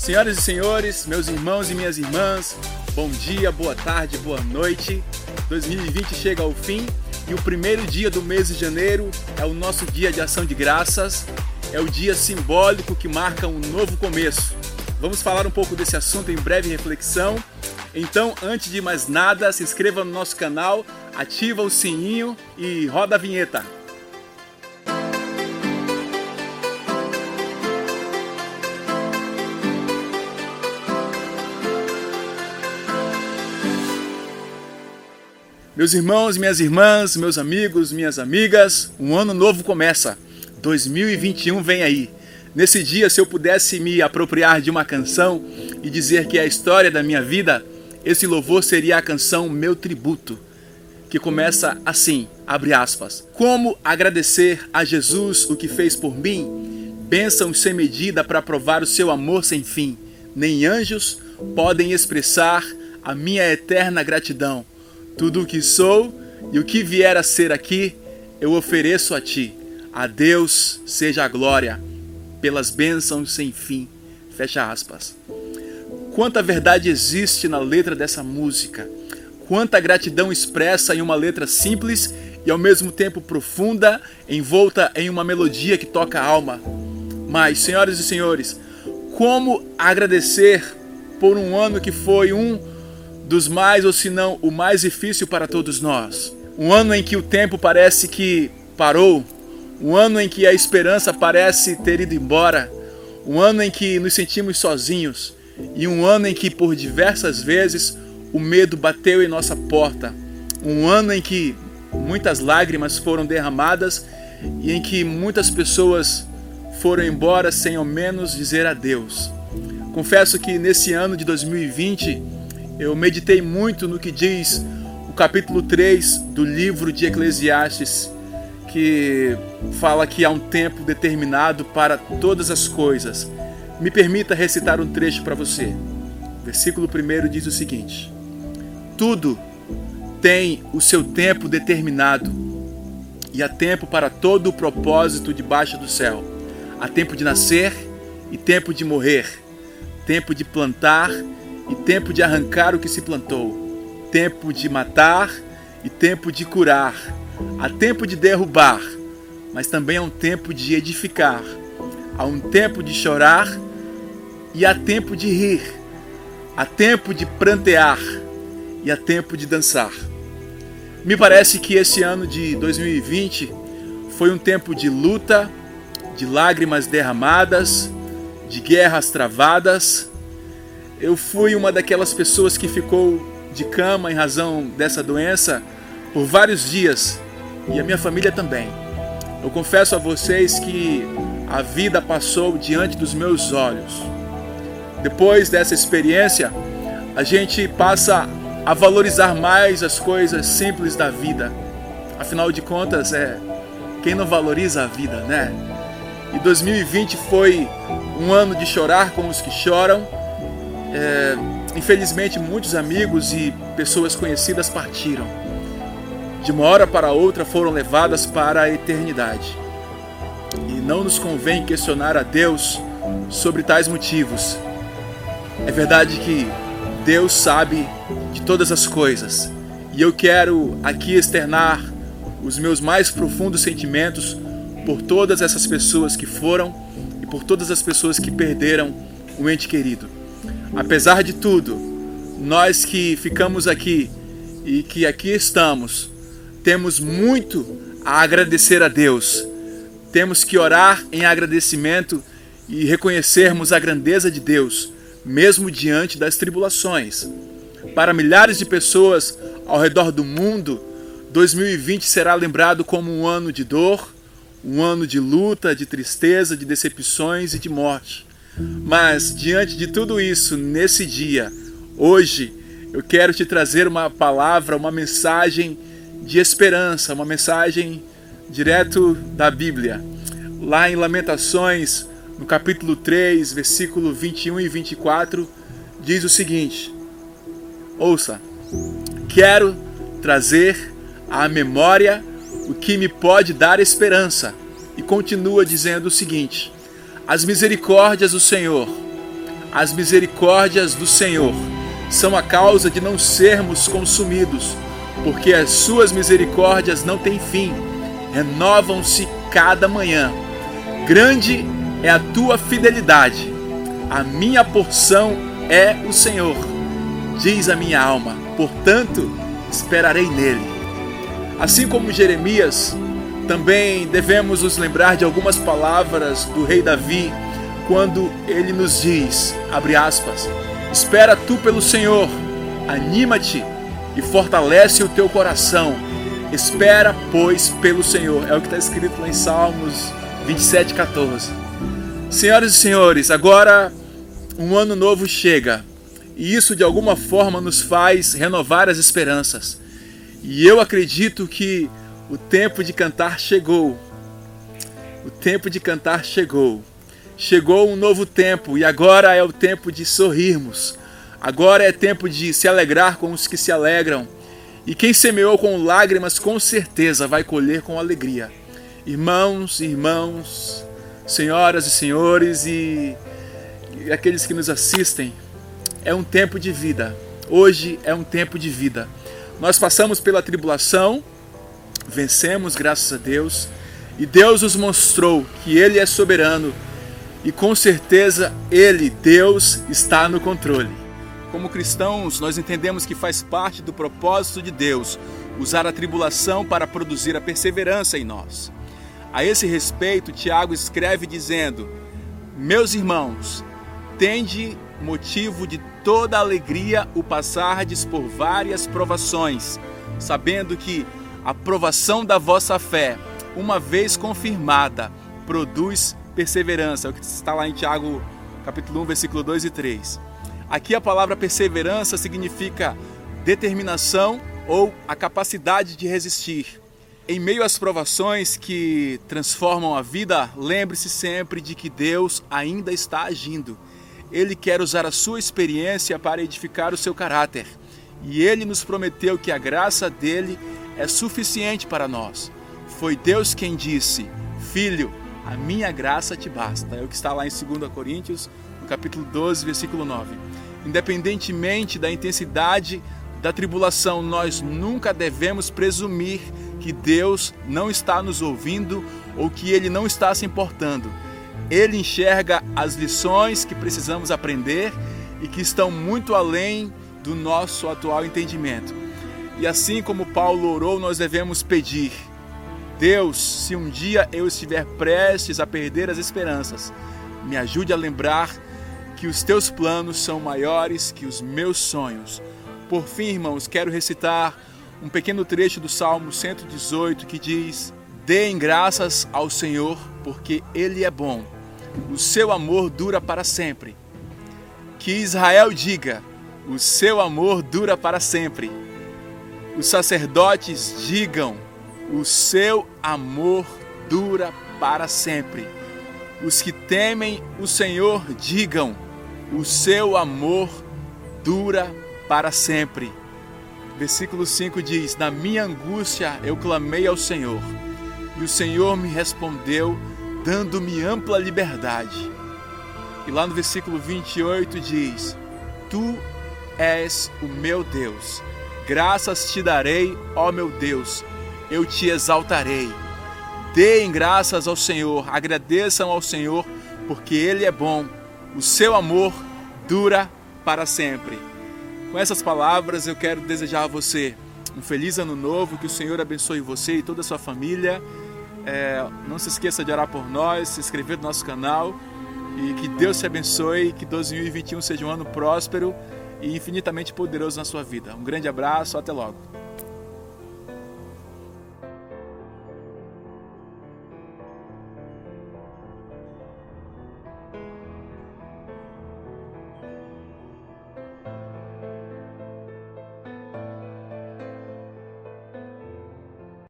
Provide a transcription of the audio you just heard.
Senhoras e senhores, meus irmãos e minhas irmãs, bom dia, boa tarde, boa noite. 2020 chega ao fim e o primeiro dia do mês de janeiro é o nosso dia de ação de graças, é o dia simbólico que marca um novo começo. Vamos falar um pouco desse assunto em breve reflexão. Então, antes de mais nada, se inscreva no nosso canal, ativa o sininho e roda a vinheta. Meus irmãos, minhas irmãs, meus amigos, minhas amigas, um ano novo começa. 2021 vem aí. Nesse dia, se eu pudesse me apropriar de uma canção e dizer que é a história da minha vida, esse louvor seria a canção Meu Tributo, que começa assim, abre aspas. Como agradecer a Jesus o que fez por mim? Bênçãos sem medida para provar o seu amor sem fim. Nem anjos podem expressar a minha eterna gratidão. Tudo o que sou e o que vier a ser aqui, eu ofereço a ti. A Deus seja a glória, pelas bênçãos sem fim. Fecha aspas. Quanta verdade existe na letra dessa música. Quanta gratidão expressa em uma letra simples e ao mesmo tempo profunda, envolta em uma melodia que toca a alma. Mas, senhoras e senhores, como agradecer por um ano que foi um dos mais, ou se não o mais difícil para todos nós. Um ano em que o tempo parece que parou, um ano em que a esperança parece ter ido embora, um ano em que nos sentimos sozinhos e um ano em que por diversas vezes o medo bateu em nossa porta, um ano em que muitas lágrimas foram derramadas e em que muitas pessoas foram embora sem ao menos dizer adeus. Confesso que nesse ano de 2020 eu meditei muito no que diz o capítulo 3 do livro de Eclesiastes, que fala que há um tempo determinado para todas as coisas. Me permita recitar um trecho para você. O versículo 1 diz o seguinte: Tudo tem o seu tempo determinado, e há tempo para todo o propósito debaixo do céu. Há tempo de nascer e tempo de morrer, tempo de plantar e tempo de arrancar o que se plantou, tempo de matar e tempo de curar. Há tempo de derrubar, mas também há um tempo de edificar. Há um tempo de chorar e há tempo de rir. Há tempo de prantear e há tempo de dançar. Me parece que esse ano de 2020 foi um tempo de luta, de lágrimas derramadas, de guerras travadas eu fui uma daquelas pessoas que ficou de cama em razão dessa doença por vários dias e a minha família também. Eu confesso a vocês que a vida passou diante dos meus olhos. Depois dessa experiência, a gente passa a valorizar mais as coisas simples da vida. Afinal de contas, é quem não valoriza a vida, né? E 2020 foi um ano de chorar com os que choram é, infelizmente, muitos amigos e pessoas conhecidas partiram. De uma hora para outra foram levadas para a eternidade. E não nos convém questionar a Deus sobre tais motivos. É verdade que Deus sabe de todas as coisas. E eu quero aqui externar os meus mais profundos sentimentos por todas essas pessoas que foram e por todas as pessoas que perderam um ente querido. Apesar de tudo, nós que ficamos aqui e que aqui estamos, temos muito a agradecer a Deus. Temos que orar em agradecimento e reconhecermos a grandeza de Deus, mesmo diante das tribulações. Para milhares de pessoas ao redor do mundo, 2020 será lembrado como um ano de dor, um ano de luta, de tristeza, de decepções e de morte. Mas diante de tudo isso, nesse dia, hoje, eu quero te trazer uma palavra, uma mensagem de esperança, uma mensagem direto da Bíblia. Lá em Lamentações, no capítulo 3, versículo 21 e 24, diz o seguinte: Ouça, quero trazer à memória o que me pode dar esperança. E continua dizendo o seguinte: as misericórdias do Senhor, As misericórdias do Senhor são a causa de não sermos consumidos, porque as suas misericórdias não têm fim, renovam-se cada manhã. Grande é a tua fidelidade, a minha porção é o Senhor, diz a minha alma, portanto esperarei nele. Assim como Jeremias, também devemos nos lembrar de algumas palavras do rei Davi, quando ele nos diz, abre aspas, espera tu pelo Senhor, anima-te e fortalece o teu coração. Espera, pois, pelo Senhor. É o que está escrito lá em Salmos 27, 14. Senhoras e senhores, agora um ano novo chega e isso de alguma forma nos faz renovar as esperanças. E eu acredito que o tempo de cantar chegou. O tempo de cantar chegou. Chegou um novo tempo e agora é o tempo de sorrirmos. Agora é tempo de se alegrar com os que se alegram. E quem semeou com lágrimas, com certeza vai colher com alegria. Irmãos, irmãos, senhoras e senhores e, e aqueles que nos assistem, é um tempo de vida. Hoje é um tempo de vida. Nós passamos pela tribulação, vencemos, graças a Deus, e Deus nos mostrou que Ele é soberano e com certeza Ele, Deus, está no controle. Como cristãos, nós entendemos que faz parte do propósito de Deus usar a tribulação para produzir a perseverança em nós. A esse respeito, Tiago escreve dizendo: Meus irmãos, tende motivo de toda alegria o passardes por várias provações, sabendo que a provação da vossa fé, uma vez confirmada, produz perseverança. É o que está lá em Tiago, capítulo 1, versículo 2 e 3. Aqui a palavra perseverança significa determinação ou a capacidade de resistir. Em meio às provações que transformam a vida, lembre-se sempre de que Deus ainda está agindo. Ele quer usar a sua experiência para edificar o seu caráter. E ele nos prometeu que a graça dele é suficiente para nós. Foi Deus quem disse: Filho, a minha graça te basta. É o que está lá em 2 Coríntios, no capítulo 12, versículo 9 independentemente da intensidade da tribulação, nós nunca devemos presumir que Deus não está nos ouvindo ou que Ele não está se importando. Ele enxerga as lições que precisamos aprender e que estão muito além do nosso atual entendimento. E assim como Paulo orou, nós devemos pedir: Deus, se um dia eu estiver prestes a perder as esperanças, me ajude a lembrar que os teus planos são maiores que os meus sonhos. Por fim, irmãos, quero recitar um pequeno trecho do Salmo 118 que diz: Deem graças ao Senhor, porque Ele é bom. O seu amor dura para sempre. Que Israel diga: O seu amor dura para sempre. Os sacerdotes digam: O seu amor dura para sempre. Os que temem o Senhor digam: o seu amor dura para sempre. Versículo 5 diz: Na minha angústia eu clamei ao Senhor, e o Senhor me respondeu, dando-me ampla liberdade. E lá no versículo 28 diz: Tu és o meu Deus, graças te darei, ó meu Deus, eu te exaltarei. Deem graças ao Senhor, agradeçam ao Senhor, porque Ele é bom o seu amor dura para sempre. Com essas palavras, eu quero desejar a você um feliz ano novo, que o Senhor abençoe você e toda a sua família. É, não se esqueça de orar por nós, se inscrever no nosso canal e que Deus te abençoe, que 2021 seja um ano próspero e infinitamente poderoso na sua vida. Um grande abraço, até logo.